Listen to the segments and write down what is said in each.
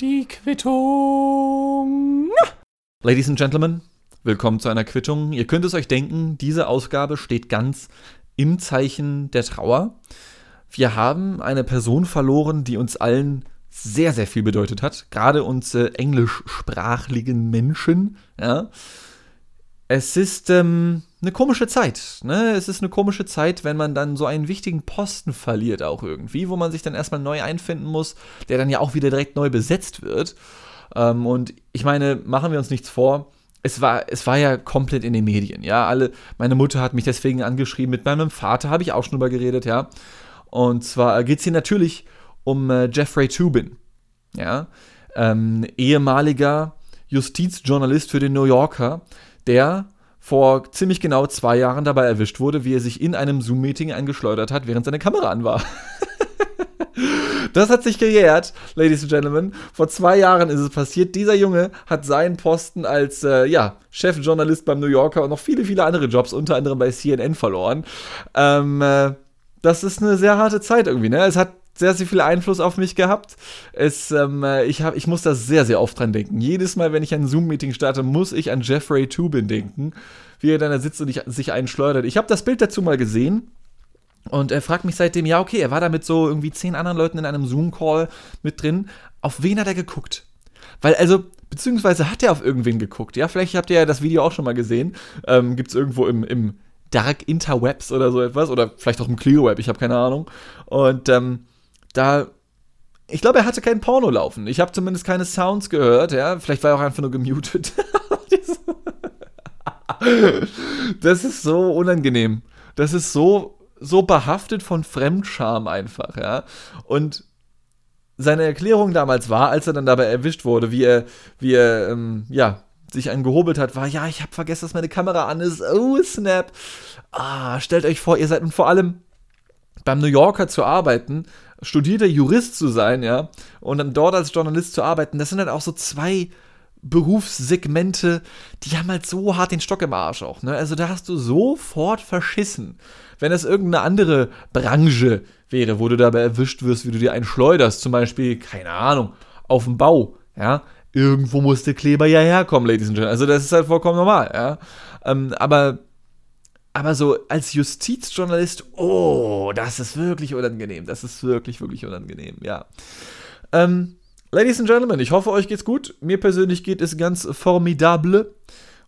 Die Quittung. Ladies and Gentlemen, willkommen zu einer Quittung. Ihr könnt es euch denken, diese Ausgabe steht ganz im Zeichen der Trauer. Wir haben eine Person verloren, die uns allen sehr, sehr viel bedeutet hat. Gerade uns äh, englischsprachigen Menschen. Ja. Es ist ähm, eine komische Zeit. Ne? Es ist eine komische Zeit, wenn man dann so einen wichtigen Posten verliert, auch irgendwie, wo man sich dann erstmal neu einfinden muss, der dann ja auch wieder direkt neu besetzt wird. Ähm, und ich meine, machen wir uns nichts vor. Es war, es war ja komplett in den Medien, ja. Alle, meine Mutter hat mich deswegen angeschrieben, mit meinem Vater habe ich auch schon drüber geredet, ja. Und zwar geht es hier natürlich um äh, Jeffrey Tubin, ja. Ähm, ehemaliger Justizjournalist für den New Yorker, der vor ziemlich genau zwei Jahren dabei erwischt wurde, wie er sich in einem Zoom-Meeting eingeschleudert hat, während seine Kamera an war. Das hat sich gejährt, Ladies and Gentlemen. Vor zwei Jahren ist es passiert. Dieser Junge hat seinen Posten als äh, ja, Chefjournalist beim New Yorker und noch viele, viele andere Jobs, unter anderem bei CNN, verloren. Ähm, äh, das ist eine sehr harte Zeit irgendwie. Ne? Es hat sehr, sehr viel Einfluss auf mich gehabt. Es, ähm, äh, ich, hab, ich muss da sehr, sehr oft dran denken. Jedes Mal, wenn ich ein Zoom-Meeting starte, muss ich an Jeffrey Tubin denken, wie er dann da sitzt und ich, sich einschleudert. Ich habe das Bild dazu mal gesehen. Und er fragt mich seitdem, ja, okay, er war da mit so irgendwie zehn anderen Leuten in einem Zoom-Call mit drin. Auf wen hat er geguckt? Weil, also, beziehungsweise hat er auf irgendwen geguckt, ja? Vielleicht habt ihr ja das Video auch schon mal gesehen. Ähm, Gibt es irgendwo im, im Dark Interwebs oder so etwas. Oder vielleicht auch im Clear Web, ich habe keine Ahnung. Und ähm, da ich glaube, er hatte kein Porno laufen. Ich habe zumindest keine Sounds gehört, ja. Vielleicht war er auch einfach nur gemutet. das ist so unangenehm. Das ist so, so behaftet von Fremdscham einfach, ja. Und seine Erklärung damals war, als er dann dabei erwischt wurde, wie er, wie er, ähm, ja, sich einen gehobelt hat, war, ja, ich habe vergessen, dass meine Kamera an ist. Oh, snap. Ah, stellt euch vor, ihr seid und vor allem beim New Yorker zu arbeiten, studierter Jurist zu sein, ja, und dann dort als Journalist zu arbeiten, das sind halt auch so zwei Berufssegmente, die haben halt so hart den Stock im Arsch auch, ne? Also da hast du sofort verschissen. Wenn es irgendeine andere Branche wäre, wo du dabei erwischt wirst, wie du dir einen schleuderst, zum Beispiel, keine Ahnung, auf dem Bau, ja, irgendwo muss der Kleber ja herkommen, Ladies and Gentlemen. Also das ist halt vollkommen normal, ja. Ähm, aber aber so als Justizjournalist, oh, das ist wirklich unangenehm. Das ist wirklich, wirklich unangenehm, ja. Ähm, Ladies and Gentlemen, ich hoffe, euch geht's gut. Mir persönlich geht es ganz formidable.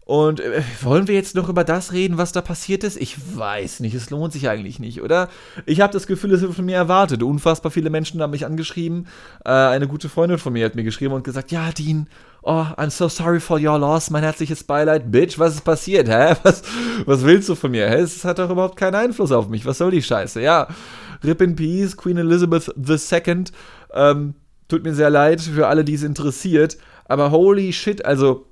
Und äh, wollen wir jetzt noch über das reden, was da passiert ist? Ich weiß nicht, es lohnt sich eigentlich nicht, oder? Ich habe das Gefühl, es wird von mir erwartet. Unfassbar viele Menschen haben mich angeschrieben. Äh, eine gute Freundin von mir hat mir geschrieben und gesagt, ja, Dean, oh, I'm so sorry for your loss, mein herzliches Beileid. Bitch, was ist passiert, hä? Was, was willst du von mir? Hä? Es hat doch überhaupt keinen Einfluss auf mich. Was soll die Scheiße? Ja, Rip in Peace, Queen Elizabeth II. Ähm, tut mir sehr leid für alle, die es interessiert. Aber holy shit, also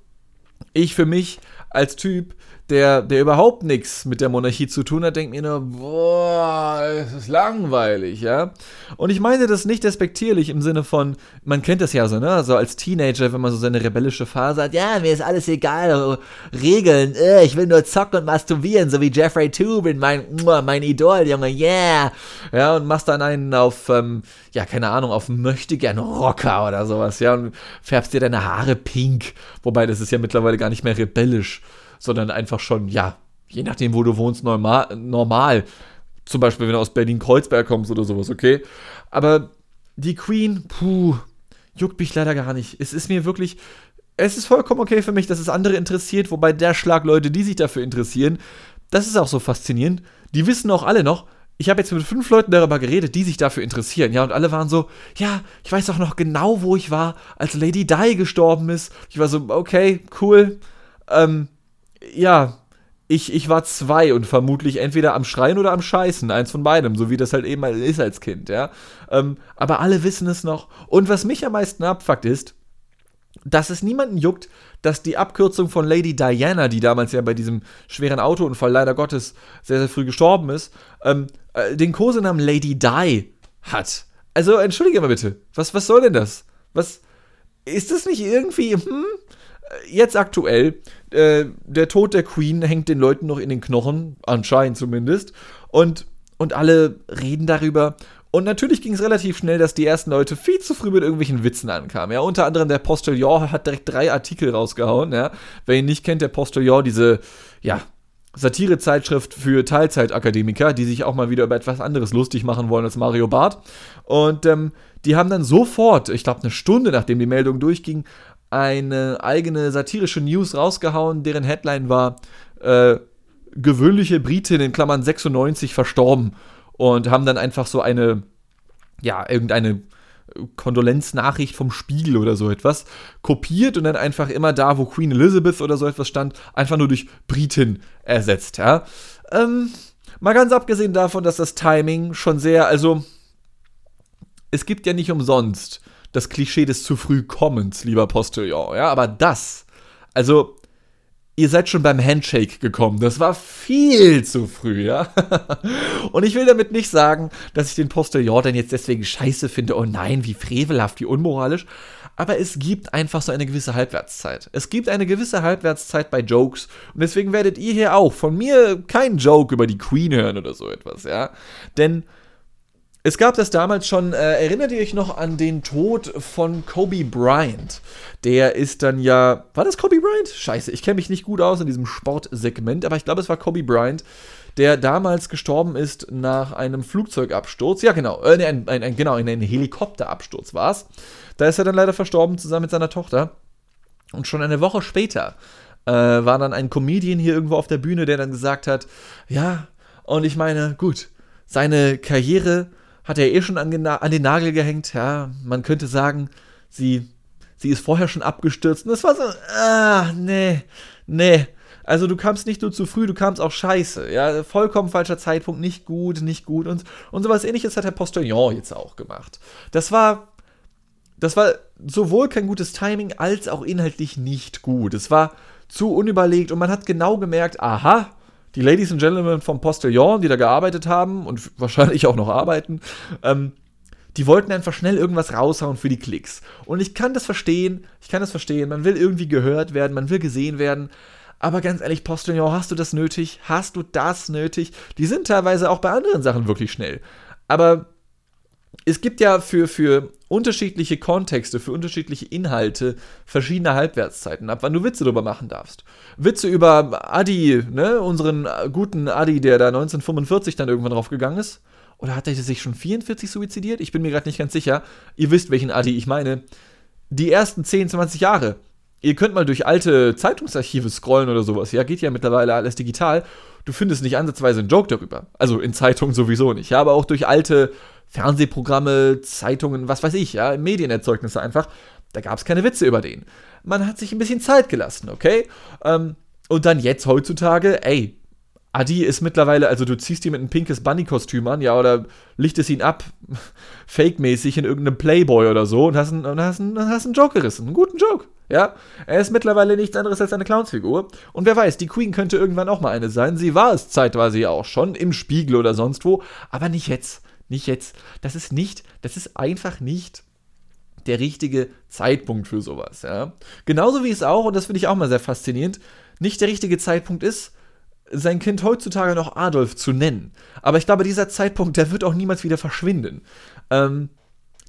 ich für mich als Typ, der, der überhaupt nichts mit der Monarchie zu tun hat, denkt mir nur, boah, es ist langweilig, ja. Und ich meine das nicht despektierlich im Sinne von, man kennt das ja so, ne, so als Teenager, wenn man so seine rebellische Phase hat, ja, mir ist alles egal, Regeln, äh, ich will nur zocken und masturbieren, so wie Jeffrey Tubin, mein, mein Idol, Junge, yeah. Ja, und machst dann einen auf, ähm, ja, keine Ahnung, auf möchte gern Rocker oder sowas, ja, und färbst dir deine Haare pink, wobei das ist ja mittlerweile gar nicht mehr rebellisch sondern einfach schon, ja, je nachdem, wo du wohnst, normal. normal. Zum Beispiel, wenn du aus Berlin-Kreuzberg kommst oder sowas, okay? Aber die Queen, puh, juckt mich leider gar nicht. Es ist mir wirklich, es ist vollkommen okay für mich, dass es andere interessiert, wobei der Schlag Leute, die sich dafür interessieren, das ist auch so faszinierend. Die wissen auch alle noch, ich habe jetzt mit fünf Leuten darüber geredet, die sich dafür interessieren, ja, und alle waren so, ja, ich weiß auch noch genau, wo ich war, als Lady Di gestorben ist. Ich war so, okay, cool. Ähm, ja, ich, ich war zwei und vermutlich entweder am Schreien oder am Scheißen, eins von beidem, so wie das halt eben ist als Kind, ja. Ähm, aber alle wissen es noch. Und was mich am meisten abfuckt ist, dass es niemanden juckt, dass die Abkürzung von Lady Diana, die damals ja bei diesem schweren Autounfall leider Gottes sehr, sehr früh gestorben ist, ähm, äh, den Kosenamen Lady Di hat. Also entschuldige mal bitte, was, was soll denn das? Was, ist das nicht irgendwie, hm? Jetzt aktuell äh, der Tod der Queen hängt den Leuten noch in den Knochen, anscheinend zumindest. Und, und alle reden darüber. Und natürlich ging es relativ schnell, dass die ersten Leute viel zu früh mit irgendwelchen Witzen ankamen. Ja, unter anderem der Postillon hat direkt drei Artikel rausgehauen. Ja, wer ihn nicht kennt, der Postillon, diese, ja, Satirezeitschrift für Teilzeitakademiker, die sich auch mal wieder über etwas anderes lustig machen wollen als Mario Barth. Und ähm, die haben dann sofort, ich glaube eine Stunde nachdem die Meldung durchging, eine eigene satirische News rausgehauen, deren Headline war äh, gewöhnliche Britin in Klammern 96 verstorben und haben dann einfach so eine, ja, irgendeine Kondolenznachricht vom Spiegel oder so etwas kopiert und dann einfach immer da, wo Queen Elizabeth oder so etwas stand, einfach nur durch Britin ersetzt, ja. Ähm, mal ganz abgesehen davon, dass das Timing schon sehr, also es gibt ja nicht umsonst das Klischee des zu früh Kommens, lieber Postillon, ja, aber das, also ihr seid schon beim Handshake gekommen. Das war viel zu früh, ja. Und ich will damit nicht sagen, dass ich den Postillon dann jetzt deswegen scheiße finde. Oh nein, wie frevelhaft, wie unmoralisch. Aber es gibt einfach so eine gewisse Halbwertszeit. Es gibt eine gewisse Halbwertszeit bei Jokes. Und deswegen werdet ihr hier auch von mir keinen Joke über die Queen hören oder so etwas, ja. Denn es gab das damals schon, äh, erinnert ihr euch noch an den Tod von Kobe Bryant? Der ist dann ja, war das Kobe Bryant? Scheiße, ich kenne mich nicht gut aus in diesem Sportsegment, aber ich glaube, es war Kobe Bryant, der damals gestorben ist nach einem Flugzeugabsturz. Ja, genau, äh, ein, ein, ein, genau, in einem Helikopterabsturz war es. Da ist er dann leider verstorben zusammen mit seiner Tochter. Und schon eine Woche später äh, war dann ein Comedian hier irgendwo auf der Bühne, der dann gesagt hat, ja, und ich meine, gut, seine Karriere hat er eh schon an, an, den Nagel gehängt. Ja, man könnte sagen, sie, sie ist vorher schon abgestürzt. Und es war so, ah, nee, nee. Also du kamst nicht nur zu früh, du kamst auch scheiße. Ja, vollkommen falscher Zeitpunkt, nicht gut, nicht gut. Und, und sowas ähnliches hat der Postillon jetzt auch gemacht. Das war, das war sowohl kein gutes Timing als auch inhaltlich nicht gut. Es war zu unüberlegt und man hat genau gemerkt, aha, die Ladies and Gentlemen vom Postillon, die da gearbeitet haben und wahrscheinlich auch noch arbeiten, ähm, die wollten einfach schnell irgendwas raushauen für die Klicks. Und ich kann das verstehen, ich kann das verstehen, man will irgendwie gehört werden, man will gesehen werden. Aber ganz ehrlich, Postillon, hast du das nötig? Hast du das nötig? Die sind teilweise auch bei anderen Sachen wirklich schnell. Aber es gibt ja für, für unterschiedliche Kontexte, für unterschiedliche Inhalte verschiedene Halbwertszeiten, ab wann du Witze darüber machen darfst. Witze über Adi, ne, unseren guten Adi, der da 1945 dann irgendwann draufgegangen ist. Oder hat er sich schon 44 suizidiert? Ich bin mir gerade nicht ganz sicher. Ihr wisst, welchen Adi ich meine. Die ersten 10, 20 Jahre. Ihr könnt mal durch alte Zeitungsarchive scrollen oder sowas. Ja, geht ja mittlerweile alles digital. Du findest nicht ansatzweise einen Joke darüber. Also in Zeitungen sowieso nicht. Ja, aber auch durch alte Fernsehprogramme, Zeitungen, was weiß ich, ja, Medienerzeugnisse einfach. Da gab es keine Witze über den. Man hat sich ein bisschen Zeit gelassen, okay? Ähm, und dann jetzt heutzutage, ey, Adi ist mittlerweile, also du ziehst ihn mit einem pinkes Bunny-Kostüm an, ja, oder lichtest ihn ab, fake-mäßig in irgendeinem Playboy oder so und hast einen, und hast, einen, hast einen Joke gerissen. Einen guten Joke, ja. Er ist mittlerweile nichts anderes als eine Clownsfigur. Und wer weiß, die Queen könnte irgendwann auch mal eine sein. Sie war es zeitweise auch schon, im Spiegel oder sonst wo, aber nicht jetzt nicht jetzt. Das ist nicht, das ist einfach nicht der richtige Zeitpunkt für sowas. Ja? Genauso wie es auch, und das finde ich auch mal sehr faszinierend, nicht der richtige Zeitpunkt ist, sein Kind heutzutage noch Adolf zu nennen. Aber ich glaube, dieser Zeitpunkt, der wird auch niemals wieder verschwinden. Ähm,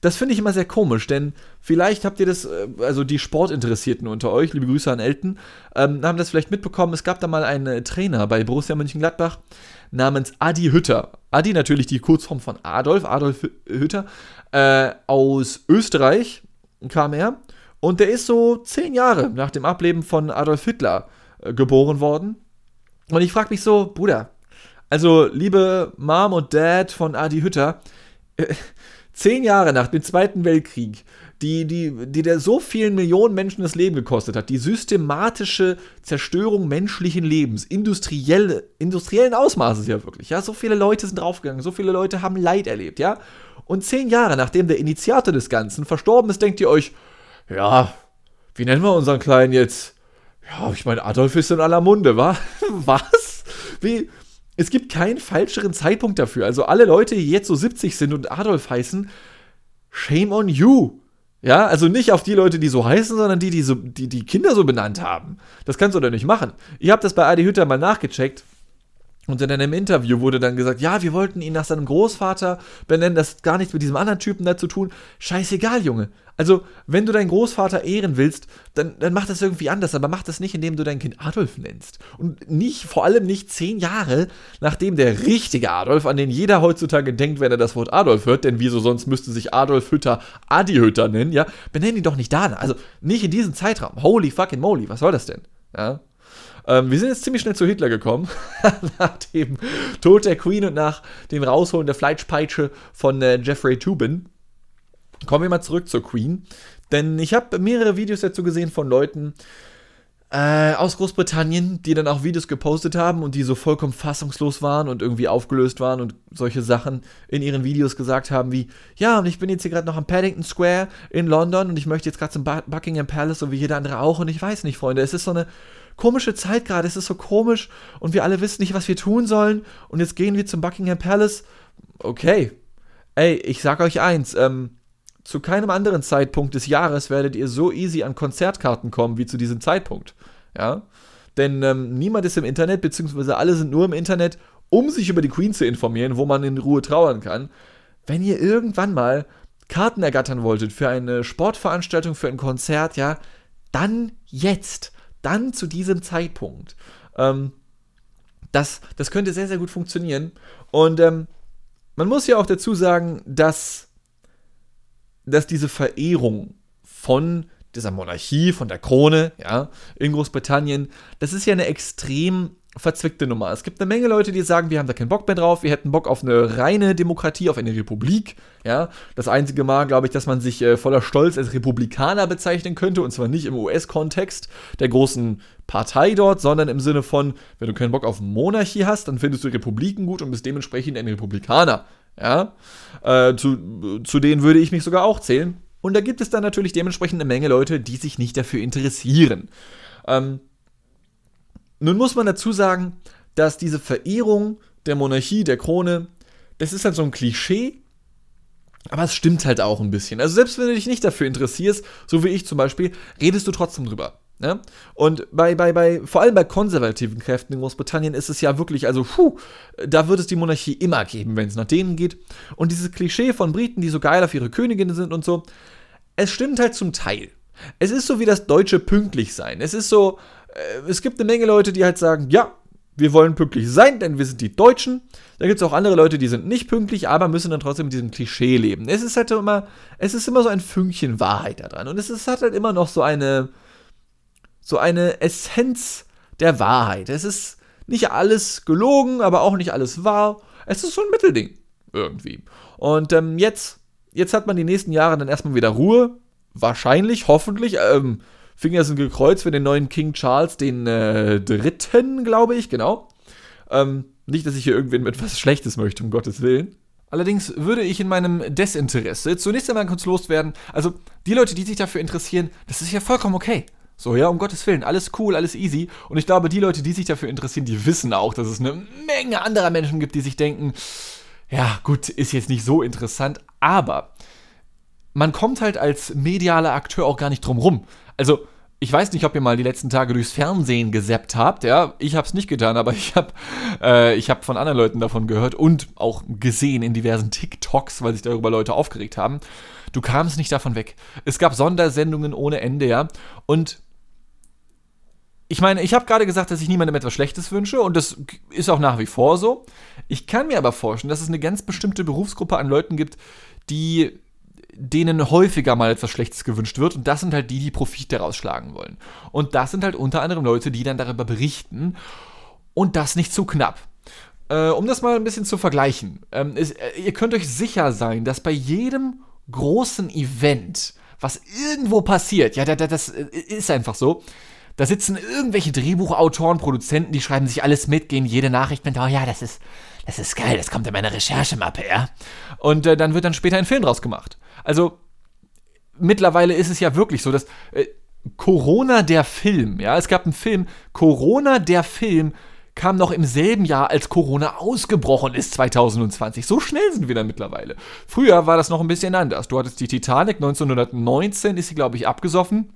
das finde ich immer sehr komisch, denn vielleicht habt ihr das, äh, also die Sportinteressierten unter euch, liebe Grüße an Elton, ähm, haben das vielleicht mitbekommen. Es gab da mal einen äh, Trainer bei Borussia Mönchengladbach namens Adi Hütter. Adi natürlich die Kurzform von Adolf, Adolf Hütter. Äh, aus Österreich kam er. Und der ist so zehn Jahre nach dem Ableben von Adolf Hitler äh, geboren worden. Und ich frage mich so, Bruder, also liebe Mom und Dad von Adi Hütter, äh, zehn Jahre nach dem Zweiten Weltkrieg, die, die, die der so vielen Millionen Menschen das Leben gekostet hat, die systematische Zerstörung menschlichen Lebens, industrielle, industriellen Ausmaßes ja wirklich, ja, so viele Leute sind draufgegangen, so viele Leute haben Leid erlebt, ja, und zehn Jahre nachdem der Initiator des Ganzen verstorben ist, denkt ihr euch, ja, wie nennen wir unseren Kleinen jetzt? Ja, ich meine, Adolf ist in aller Munde, wa? Was? Wie, es gibt keinen falscheren Zeitpunkt dafür. Also alle Leute, die jetzt so 70 sind und Adolf heißen, shame on you. Ja, also nicht auf die Leute, die so heißen, sondern die, die so, die, die Kinder so benannt haben. Das kannst du doch nicht machen. Ihr habt das bei Adi Hütter mal nachgecheckt. Und in einem Interview wurde dann gesagt, ja, wir wollten ihn nach seinem Großvater benennen, das hat gar nichts mit diesem anderen Typen da zu tun. Scheißegal, Junge. Also, wenn du deinen Großvater ehren willst, dann, dann mach das irgendwie anders, aber mach das nicht, indem du dein Kind Adolf nennst. Und nicht, vor allem nicht zehn Jahre, nachdem der richtige Adolf, an den jeder heutzutage denkt, wenn er das Wort Adolf hört, denn wieso sonst müsste sich Adolf Hütter Adi Hütter nennen, ja, benenn ihn doch nicht da. Also, nicht in diesem Zeitraum. Holy fucking moly, was soll das denn? Ja, ähm, wir sind jetzt ziemlich schnell zu Hitler gekommen, nach dem Tod der Queen und nach dem Rausholen der Fleischpeitsche von äh, Jeffrey Tubin. Kommen wir mal zurück zur Queen, denn ich habe mehrere Videos dazu gesehen von Leuten, äh, aus Großbritannien, die dann auch Videos gepostet haben und die so vollkommen fassungslos waren und irgendwie aufgelöst waren und solche Sachen in ihren Videos gesagt haben wie, ja, und ich bin jetzt hier gerade noch am Paddington Square in London und ich möchte jetzt gerade zum Buckingham Palace, so wie jeder andere auch und ich weiß nicht, Freunde, es ist so eine komische Zeit gerade, es ist so komisch und wir alle wissen nicht, was wir tun sollen und jetzt gehen wir zum Buckingham Palace. Okay. Ey, ich sag euch eins, ähm, zu keinem anderen Zeitpunkt des Jahres werdet ihr so easy an Konzertkarten kommen wie zu diesem Zeitpunkt. Ja? Denn ähm, niemand ist im Internet, beziehungsweise alle sind nur im Internet, um sich über die Queen zu informieren, wo man in Ruhe trauern kann. Wenn ihr irgendwann mal Karten ergattern wolltet für eine Sportveranstaltung, für ein Konzert, ja, dann jetzt dann zu diesem Zeitpunkt. Ähm, das, das könnte sehr, sehr gut funktionieren. Und ähm, man muss ja auch dazu sagen, dass, dass diese Verehrung von dieser Monarchie, von der Krone, ja, in Großbritannien, das ist ja eine extrem verzwickte Nummer. Es gibt eine Menge Leute, die sagen, wir haben da keinen Bock mehr drauf, wir hätten Bock auf eine reine Demokratie, auf eine Republik. Ja, das einzige Mal, glaube ich, dass man sich äh, voller Stolz als Republikaner bezeichnen könnte, und zwar nicht im US-Kontext der großen Partei dort, sondern im Sinne von, wenn du keinen Bock auf Monarchie hast, dann findest du Republiken gut und bist dementsprechend ein Republikaner. Ja, äh, zu, zu denen würde ich mich sogar auch zählen. Und da gibt es dann natürlich dementsprechend eine Menge Leute, die sich nicht dafür interessieren. Ähm, nun muss man dazu sagen, dass diese Verehrung der Monarchie, der Krone, das ist halt so ein Klischee, aber es stimmt halt auch ein bisschen. Also selbst wenn du dich nicht dafür interessierst, so wie ich zum Beispiel, redest du trotzdem drüber. Ne? Und bei, bei, bei, vor allem bei konservativen Kräften in Großbritannien ist es ja wirklich, also, puh, da wird es die Monarchie immer geben, wenn es nach denen geht. Und dieses Klischee von Briten, die so geil auf ihre Königin sind und so, es stimmt halt zum Teil. Es ist so wie das deutsche pünktlich sein. Es ist so, es gibt eine Menge Leute, die halt sagen, ja, wir wollen pünktlich sein, denn wir sind die Deutschen. Da gibt es auch andere Leute, die sind nicht pünktlich, aber müssen dann trotzdem mit diesem Klischee leben. Es ist halt immer, es ist immer so ein Fünkchen Wahrheit da dran. Und es ist, hat halt immer noch so eine, so eine Essenz der Wahrheit. Es ist nicht alles gelogen, aber auch nicht alles wahr. Es ist so ein Mittelding irgendwie. Und ähm, jetzt, jetzt hat man die nächsten Jahre dann erstmal wieder Ruhe. Wahrscheinlich, hoffentlich. Ähm, Finger sind gekreuzt für den neuen King Charles, den äh, dritten, glaube ich, genau. Ähm, nicht, dass ich hier irgendwen mit was Schlechtes möchte, um Gottes Willen. Allerdings würde ich in meinem Desinteresse zunächst einmal kurz loswerden. Also, die Leute, die sich dafür interessieren, das ist ja vollkommen okay. So, ja, um Gottes Willen, alles cool, alles easy. Und ich glaube, die Leute, die sich dafür interessieren, die wissen auch, dass es eine Menge anderer Menschen gibt, die sich denken, ja, gut, ist jetzt nicht so interessant, aber man kommt halt als medialer Akteur auch gar nicht drum rum. Also, ich weiß nicht, ob ihr mal die letzten Tage durchs Fernsehen gesappt habt, ja. Ich hab's nicht getan, aber ich hab, äh, ich hab von anderen Leuten davon gehört und auch gesehen in diversen TikToks, weil sich darüber Leute aufgeregt haben. Du kamst nicht davon weg. Es gab Sondersendungen ohne Ende, ja. Und ich meine, ich habe gerade gesagt, dass ich niemandem etwas Schlechtes wünsche und das ist auch nach wie vor so. Ich kann mir aber vorstellen, dass es eine ganz bestimmte Berufsgruppe an Leuten gibt, die denen häufiger mal etwas Schlechtes gewünscht wird. Und das sind halt die, die Profit daraus schlagen wollen. Und das sind halt unter anderem Leute, die dann darüber berichten. Und das nicht zu knapp. Äh, um das mal ein bisschen zu vergleichen. Ähm, ist, äh, ihr könnt euch sicher sein, dass bei jedem großen Event, was irgendwo passiert, ja, das, das äh, ist einfach so, da sitzen irgendwelche Drehbuchautoren, Produzenten, die schreiben sich alles mit, gehen jede Nachricht mit, oh ja, das ist, das ist geil, das kommt in meine Recherchemappe, ja. Und äh, dann wird dann später ein Film draus gemacht. Also mittlerweile ist es ja wirklich so, dass äh, Corona der Film, ja, es gab einen Film, Corona der Film kam noch im selben Jahr, als Corona ausgebrochen ist, 2020. So schnell sind wir da mittlerweile. Früher war das noch ein bisschen anders. Du hattest die Titanic, 1919 ist sie, glaube ich, abgesoffen.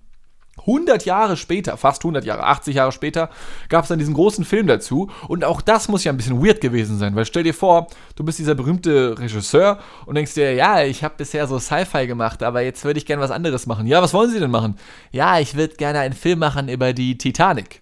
100 Jahre später, fast 100 Jahre, 80 Jahre später, gab es dann diesen großen Film dazu. Und auch das muss ja ein bisschen weird gewesen sein, weil stell dir vor, du bist dieser berühmte Regisseur und denkst dir, ja, ich habe bisher so Sci-Fi gemacht, aber jetzt würde ich gerne was anderes machen. Ja, was wollen Sie denn machen? Ja, ich würde gerne einen Film machen über die Titanic.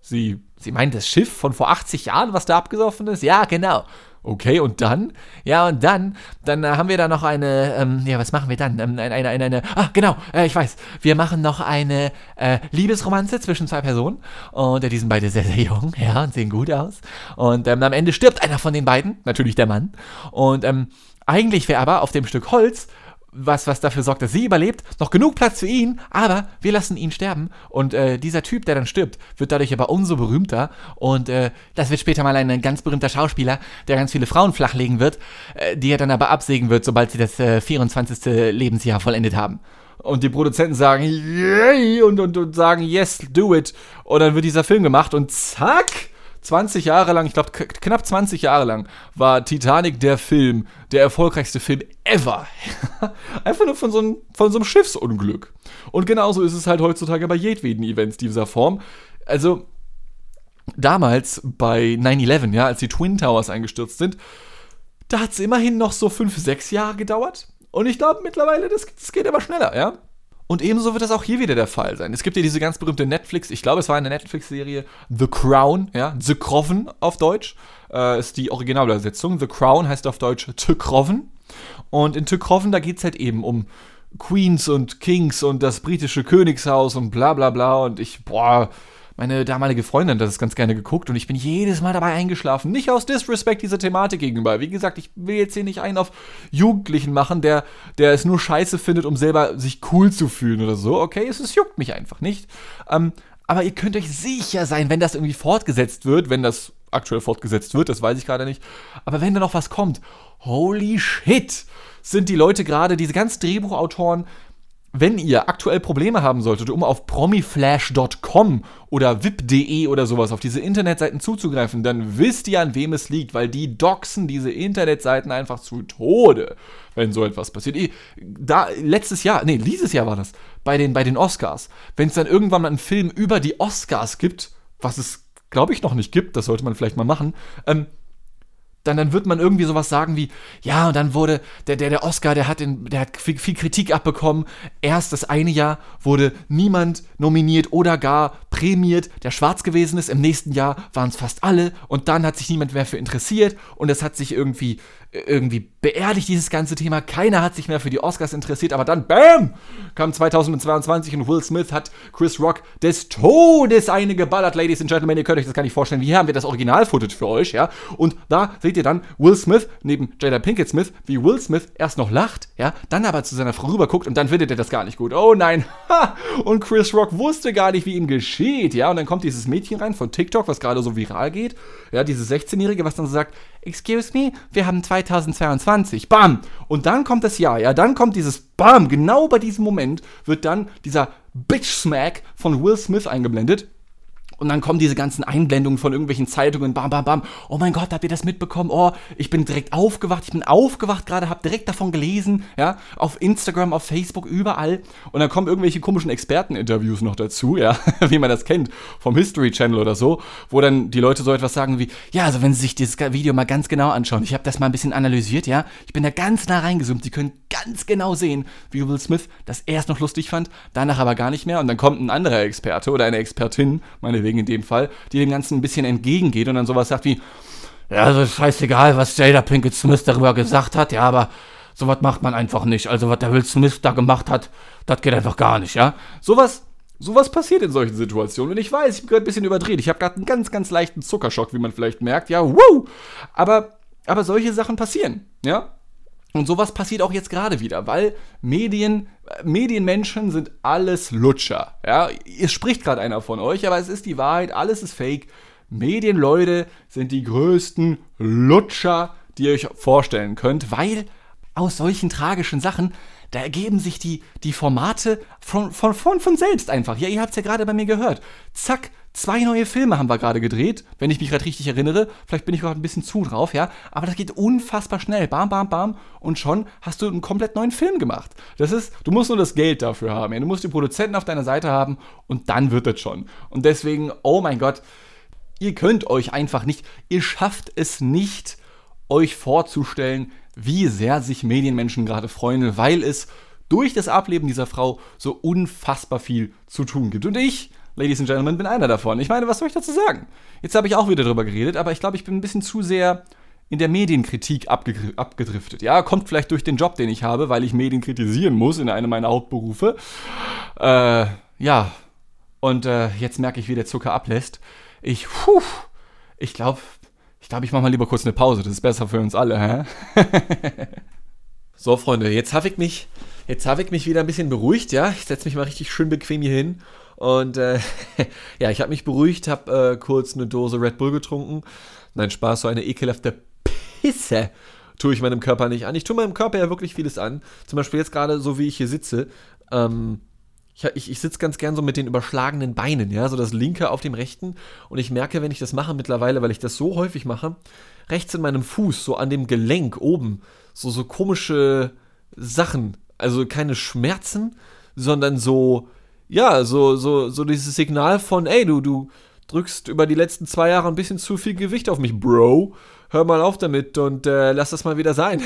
Sie, sie meint das Schiff von vor 80 Jahren, was da abgesoffen ist? Ja, genau. Okay, und dann? Ja, und dann, dann äh, haben wir da noch eine, ähm, ja, was machen wir dann? Ähm, eine, eine, eine, eine, ah, genau, äh, ich weiß, wir machen noch eine äh, Liebesromanze zwischen zwei Personen und äh, die sind beide sehr, sehr jung, ja, und sehen gut aus. Und ähm, am Ende stirbt einer von den beiden, natürlich der Mann. Und ähm, eigentlich wäre aber auf dem Stück Holz was, was dafür sorgt, dass sie überlebt, noch genug Platz für ihn, aber wir lassen ihn sterben. Und äh, dieser Typ, der dann stirbt, wird dadurch aber umso berühmter. Und äh, das wird später mal ein ganz berühmter Schauspieler, der ganz viele Frauen flachlegen wird, äh, die er dann aber absägen wird, sobald sie das 24. Äh, Lebensjahr vollendet haben. Und die Produzenten sagen, yay, und, und, und sagen, yes, do it. Und dann wird dieser Film gemacht und zack, 20 Jahre lang, ich glaube knapp 20 Jahre lang, war Titanic der Film, der erfolgreichste Film ever. Einfach nur von so, einem, von so einem Schiffsunglück. Und genauso ist es halt heutzutage bei jedweden Events dieser Form. Also, damals bei 9-11, ja, als die Twin Towers eingestürzt sind, da hat es immerhin noch so 5, 6 Jahre gedauert. Und ich glaube mittlerweile, das, das geht immer schneller, ja. Und ebenso wird das auch hier wieder der Fall sein. Es gibt ja diese ganz berühmte Netflix, ich glaube, es war eine Netflix-Serie, The Crown, ja, The Kroven auf Deutsch, äh, ist die Originalübersetzung. The Crown heißt auf Deutsch The Kroven. Und in The Kroven, da geht es halt eben um Queens und Kings und das britische Königshaus und bla bla bla. Und ich, boah, meine damalige Freundin hat das ganz gerne geguckt und ich bin jedes Mal dabei eingeschlafen. Nicht aus Disrespect dieser Thematik gegenüber. Wie gesagt, ich will jetzt hier nicht einen auf Jugendlichen machen, der, der es nur scheiße findet, um selber sich cool zu fühlen oder so. Okay, es, es juckt mich einfach nicht. Ähm, aber ihr könnt euch sicher sein, wenn das irgendwie fortgesetzt wird, wenn das aktuell fortgesetzt wird, das weiß ich gerade nicht. Aber wenn da noch was kommt, holy shit, sind die Leute gerade, diese ganzen Drehbuchautoren, wenn ihr aktuell Probleme haben solltet, um auf promiflash.com oder vip.de oder sowas auf diese Internetseiten zuzugreifen, dann wisst ihr, an wem es liegt, weil die doxen diese Internetseiten einfach zu Tode, wenn so etwas passiert. Da, letztes Jahr, nee, dieses Jahr war das, bei den, bei den Oscars, wenn es dann irgendwann mal einen Film über die Oscars gibt, was es, glaube ich, noch nicht gibt, das sollte man vielleicht mal machen, ähm, dann, dann wird man irgendwie sowas sagen wie, ja, und dann wurde der, der, der Oscar, der hat, in, der hat viel, viel Kritik abbekommen. Erst das eine Jahr wurde niemand nominiert oder gar prämiert, der schwarz gewesen ist. Im nächsten Jahr waren es fast alle und dann hat sich niemand mehr für interessiert und es hat sich irgendwie irgendwie beerdigt, dieses ganze Thema. Keiner hat sich mehr für die Oscars interessiert, aber dann, BAM! kam 2022 und Will Smith hat Chris Rock des Todes eine geballert. Ladies and Gentlemen, ihr könnt euch das gar nicht vorstellen. Hier haben wir das Original-Footage für euch, ja. Und da seht ihr dann Will Smith neben Jada Pinkett Smith, wie Will Smith erst noch lacht, ja, dann aber zu seiner Frau rüberguckt und dann findet er das gar nicht gut. Oh nein, ha! Und Chris Rock wusste gar nicht, wie ihm geschieht, ja. Und dann kommt dieses Mädchen rein von TikTok, was gerade so viral geht, ja, diese 16-Jährige, was dann so sagt, excuse me, wir haben 2022, bam. Und dann kommt das Jahr, ja, dann kommt dieses bam, genau bei diesem Moment wird dann dieser Bitch-Smack von Will Smith eingeblendet. Und dann kommen diese ganzen Einblendungen von irgendwelchen Zeitungen, bam, bam, bam. Oh mein Gott, habt ihr das mitbekommen? Oh, ich bin direkt aufgewacht. Ich bin aufgewacht gerade, hab direkt davon gelesen, ja, auf Instagram, auf Facebook, überall. Und dann kommen irgendwelche komischen Experteninterviews noch dazu, ja, wie man das kennt, vom History Channel oder so, wo dann die Leute so etwas sagen wie, ja, also wenn Sie sich dieses Video mal ganz genau anschauen, ich habe das mal ein bisschen analysiert, ja, ich bin da ganz nah reingezoomt, Sie können ganz genau sehen, wie Will Smith das erst noch lustig fand, danach aber gar nicht mehr. Und dann kommt ein anderer Experte oder eine Expertin, meine meinetwegen in dem Fall, die dem Ganzen ein bisschen entgegengeht und dann sowas sagt wie, ja, also scheißegal, was Jada Pinkett Smith darüber gesagt hat, ja, aber sowas macht man einfach nicht. Also was der Will Smith da gemacht hat, das geht einfach gar nicht, ja. Sowas, sowas passiert in solchen Situationen. Und ich weiß, ich bin gerade ein bisschen überdreht. Ich habe gerade einen ganz, ganz leichten Zuckerschock, wie man vielleicht merkt. Ja, wow! Aber, aber solche Sachen passieren, ja. Und sowas passiert auch jetzt gerade wieder, weil Medien, Medienmenschen sind alles Lutscher. Ja, es spricht gerade einer von euch, aber es ist die Wahrheit, alles ist Fake. Medienleute sind die größten Lutscher, die ihr euch vorstellen könnt, weil aus solchen tragischen Sachen, da ergeben sich die, die Formate von, von, von, von selbst einfach. Ja, ihr habt es ja gerade bei mir gehört. Zack, Zwei neue Filme haben wir gerade gedreht, wenn ich mich gerade richtig erinnere. Vielleicht bin ich gerade ein bisschen zu drauf, ja. Aber das geht unfassbar schnell. Bam, bam, bam. Und schon hast du einen komplett neuen Film gemacht. Das ist, du musst nur das Geld dafür haben. Ja? Du musst die Produzenten auf deiner Seite haben und dann wird das schon. Und deswegen, oh mein Gott, ihr könnt euch einfach nicht, ihr schafft es nicht, euch vorzustellen, wie sehr sich Medienmenschen gerade freuen, weil es durch das Ableben dieser Frau so unfassbar viel zu tun gibt. Und ich, Ladies and Gentlemen, bin einer davon. Ich meine, was soll ich dazu sagen? Jetzt habe ich auch wieder drüber geredet, aber ich glaube, ich bin ein bisschen zu sehr in der Medienkritik abgedriftet. Ja, kommt vielleicht durch den Job, den ich habe, weil ich Medien kritisieren muss in einem meiner Hauptberufe. Äh, ja, und äh, jetzt merke ich, wie der Zucker ablässt. Ich, puh, ich glaube, ich glaube, ich mache mal lieber kurz eine Pause. Das ist besser für uns alle, hä? so, Freunde, jetzt habe ich mich Jetzt habe ich mich wieder ein bisschen beruhigt, ja. Ich setze mich mal richtig schön bequem hier hin. Und äh, ja, ich habe mich beruhigt, habe äh, kurz eine Dose Red Bull getrunken. Nein, Spaß, so eine ekelhafte Pisse tue ich meinem Körper nicht an. Ich tue meinem Körper ja wirklich vieles an. Zum Beispiel jetzt gerade, so wie ich hier sitze. Ähm, ich, ich, sitze ganz gern so mit den überschlagenen Beinen, ja, so das linke auf dem rechten. Und ich merke, wenn ich das mache mittlerweile, weil ich das so häufig mache, rechts in meinem Fuß, so an dem Gelenk oben, so, so komische Sachen also keine Schmerzen, sondern so, ja, so, so, so dieses Signal von, ey, du, du drückst über die letzten zwei Jahre ein bisschen zu viel Gewicht auf mich, Bro. Hör mal auf damit und äh, lass das mal wieder sein.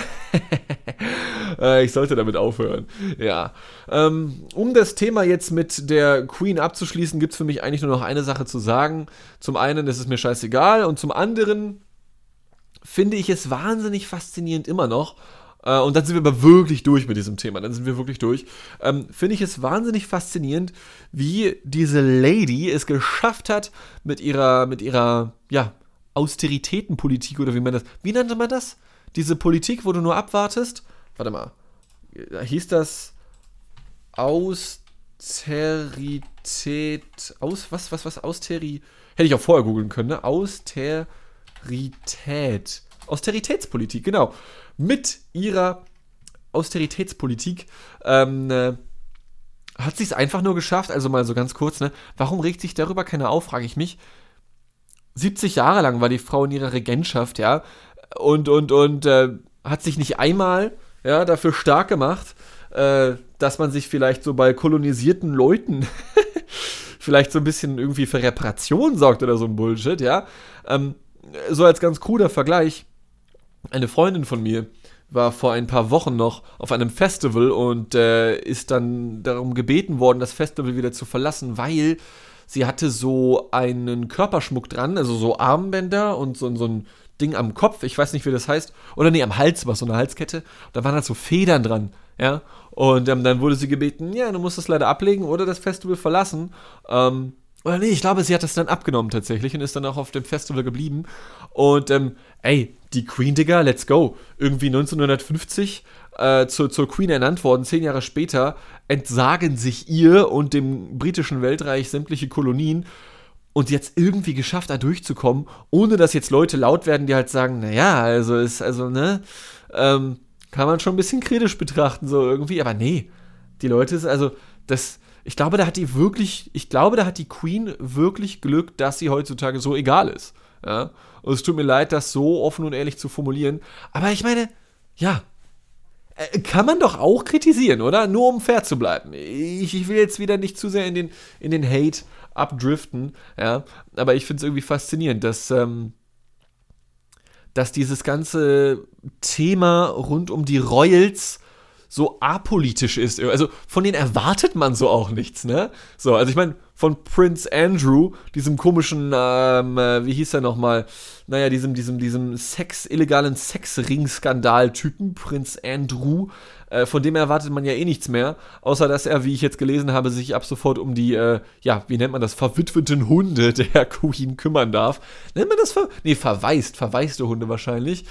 äh, ich sollte damit aufhören. Ja. Ähm, um das Thema jetzt mit der Queen abzuschließen, gibt es für mich eigentlich nur noch eine Sache zu sagen. Zum einen ist es mir scheißegal und zum anderen finde ich es wahnsinnig faszinierend immer noch, äh, und dann sind wir aber wirklich durch mit diesem Thema. Dann sind wir wirklich durch. Ähm, Finde ich es wahnsinnig faszinierend, wie diese Lady es geschafft hat, mit ihrer, mit ihrer, ja, Austeritätenpolitik oder wie man das, wie nannte man das? Diese Politik, wo du nur abwartest. Warte mal. Hieß das Austerität, aus, was, was, was, Austeri, hätte ich auch vorher googeln können, ne? Austerität. Austeritätspolitik, genau mit ihrer Austeritätspolitik ähm, äh, hat sie es einfach nur geschafft, also mal so ganz kurz, ne? Warum regt sich darüber keiner auf, frage ich mich. 70 Jahre lang war die Frau in ihrer Regentschaft, ja, und, und, und äh, hat sich nicht einmal ja, dafür stark gemacht, äh, dass man sich vielleicht so bei kolonisierten Leuten vielleicht so ein bisschen irgendwie für Reparation sorgt oder so ein Bullshit, ja. Ähm, so als ganz cruder Vergleich eine Freundin von mir war vor ein paar Wochen noch auf einem Festival und äh, ist dann darum gebeten worden, das Festival wieder zu verlassen, weil sie hatte so einen Körperschmuck dran, also so Armbänder und so, so ein Ding am Kopf, ich weiß nicht, wie das heißt, oder nee, am Hals war so eine Halskette, da waren halt so Federn dran, ja, und ähm, dann wurde sie gebeten, ja, du musst das leider ablegen oder das Festival verlassen, ähm, oder nee, ich glaube, sie hat das dann abgenommen tatsächlich und ist dann auch auf dem Festival geblieben. Und ähm, ey, die Queen, Digga, let's go. Irgendwie 1950 äh, zur, zur Queen ernannt worden, zehn Jahre später entsagen sich ihr und dem britischen Weltreich sämtliche Kolonien und jetzt irgendwie geschafft, da durchzukommen, ohne dass jetzt Leute laut werden, die halt sagen, naja, also ist, also, ne, ähm, kann man schon ein bisschen kritisch betrachten, so irgendwie, aber nee, die Leute ist, also, das, ich glaube, da hat die wirklich, ich glaube, da hat die Queen wirklich Glück, dass sie heutzutage so egal ist. Ja? Und es tut mir leid, das so offen und ehrlich zu formulieren. Aber ich meine, ja, äh, kann man doch auch kritisieren, oder? Nur um fair zu bleiben. Ich, ich will jetzt wieder nicht zu sehr in den, in den Hate abdriften, ja. Aber ich finde es irgendwie faszinierend, dass, ähm, dass dieses ganze Thema rund um die Royals so apolitisch ist. Also von denen erwartet man so auch nichts, ne? So, also ich meine, von Prince Andrew, diesem komischen, ähm, äh, wie hieß er nochmal? Naja, diesem, diesem, diesem Sex, illegalen Sexring-Skandal-Typen, Prince Andrew, äh, von dem erwartet man ja eh nichts mehr, außer dass er, wie ich jetzt gelesen habe, sich ab sofort um die, äh, ja, wie nennt man das, verwitweten Hunde der Queen kümmern darf. Nennt man das ver nee, verwaist, verwaiste Hunde wahrscheinlich.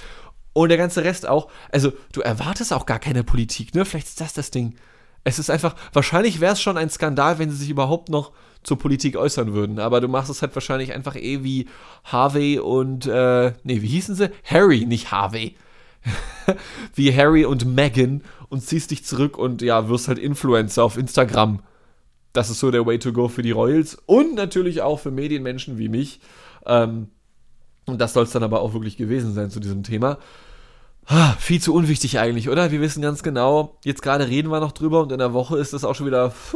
Und der ganze Rest auch. Also, du erwartest auch gar keine Politik, ne? Vielleicht ist das das Ding. Es ist einfach, wahrscheinlich wäre es schon ein Skandal, wenn sie sich überhaupt noch zur Politik äußern würden. Aber du machst es halt wahrscheinlich einfach eh wie Harvey und, äh, nee, wie hießen sie? Harry, nicht Harvey. wie Harry und Meghan und ziehst dich zurück und ja, wirst halt Influencer auf Instagram. Das ist so der Way to go für die Royals und natürlich auch für Medienmenschen wie mich. Ähm, und das soll es dann aber auch wirklich gewesen sein zu diesem Thema. Ah, viel zu unwichtig eigentlich, oder? Wir wissen ganz genau, jetzt gerade reden wir noch drüber und in der Woche ist das auch schon wieder pff,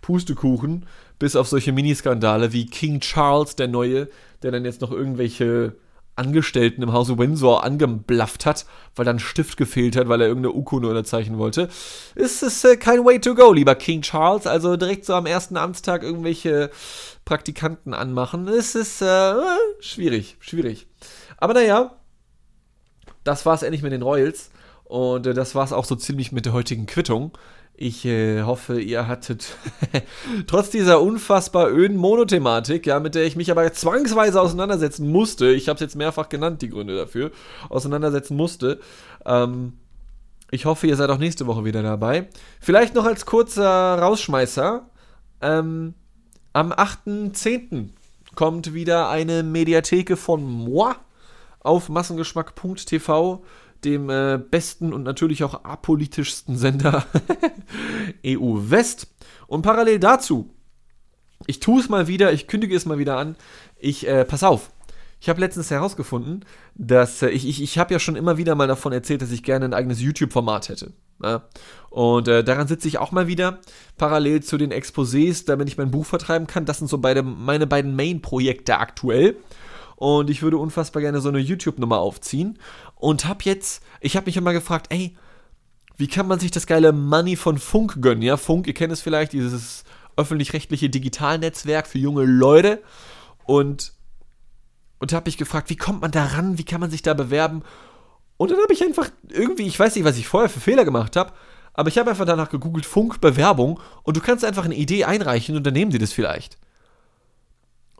Pustekuchen, bis auf solche Miniskandale wie King Charles, der Neue, der dann jetzt noch irgendwelche Angestellten im Hause Windsor angeblafft hat, weil dann Stift gefehlt hat, weil er irgendeine Urkunde unterzeichnen wollte. Ist es äh, kein Way to go, lieber King Charles. Also direkt so am ersten Amtstag irgendwelche Praktikanten anmachen. Es ist äh, schwierig, schwierig. Aber naja, das war es endlich mit den Royals. Und äh, das war es auch so ziemlich mit der heutigen Quittung. Ich äh, hoffe, ihr hattet trotz dieser unfassbar öden Monothematik, ja, mit der ich mich aber zwangsweise auseinandersetzen musste, ich habe es jetzt mehrfach genannt, die Gründe dafür, auseinandersetzen musste. Ähm, ich hoffe, ihr seid auch nächste Woche wieder dabei. Vielleicht noch als kurzer Rausschmeißer. Ähm, am 8.10. kommt wieder eine Mediatheke von moi auf massengeschmack.tv dem äh, besten und natürlich auch apolitischsten Sender EU West. Und parallel dazu, ich tue es mal wieder, ich kündige es mal wieder an, ich, äh, pass auf, ich habe letztens herausgefunden, dass äh, ich, ich, ich habe ja schon immer wieder mal davon erzählt, dass ich gerne ein eigenes YouTube-Format hätte. Ja? Und äh, daran sitze ich auch mal wieder, parallel zu den Exposés, damit ich mein Buch vertreiben kann. Das sind so beide, meine beiden Main-Projekte aktuell. Und ich würde unfassbar gerne so eine YouTube-Nummer aufziehen und habe jetzt, ich habe mich immer gefragt, ey, wie kann man sich das geile Money von Funk gönnen? Ja, Funk, ihr kennt es vielleicht, dieses öffentlich-rechtliche Digitalnetzwerk für junge Leute. Und, und habe mich gefragt, wie kommt man da ran? Wie kann man sich da bewerben? Und dann habe ich einfach irgendwie, ich weiß nicht, was ich vorher für Fehler gemacht habe, aber ich habe einfach danach gegoogelt, Funk, Bewerbung. Und du kannst einfach eine Idee einreichen und dann nehmen sie das vielleicht.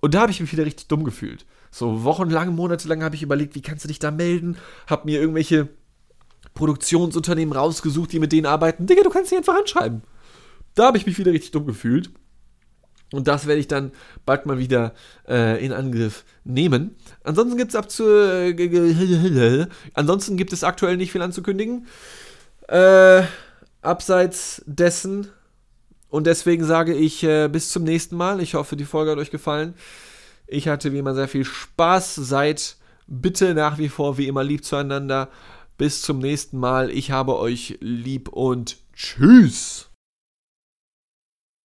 Und da habe ich mich wieder richtig dumm gefühlt. So wochenlang, monatelang habe ich überlegt, wie kannst du dich da melden? Hab mir irgendwelche Produktionsunternehmen rausgesucht, die mit denen arbeiten. Digga, du kannst sie einfach anschreiben. Da habe ich mich wieder richtig dumm gefühlt. Und das werde ich dann bald mal wieder äh, in Angriff nehmen. Ansonsten gibt es ab zu. Äh, ansonsten gibt es aktuell nicht viel anzukündigen. Äh, abseits dessen. Und deswegen sage ich äh, bis zum nächsten Mal. Ich hoffe, die Folge hat euch gefallen. Ich hatte wie immer sehr viel Spaß. Seid bitte nach wie vor wie immer lieb zueinander. Bis zum nächsten Mal. Ich habe euch lieb und tschüss.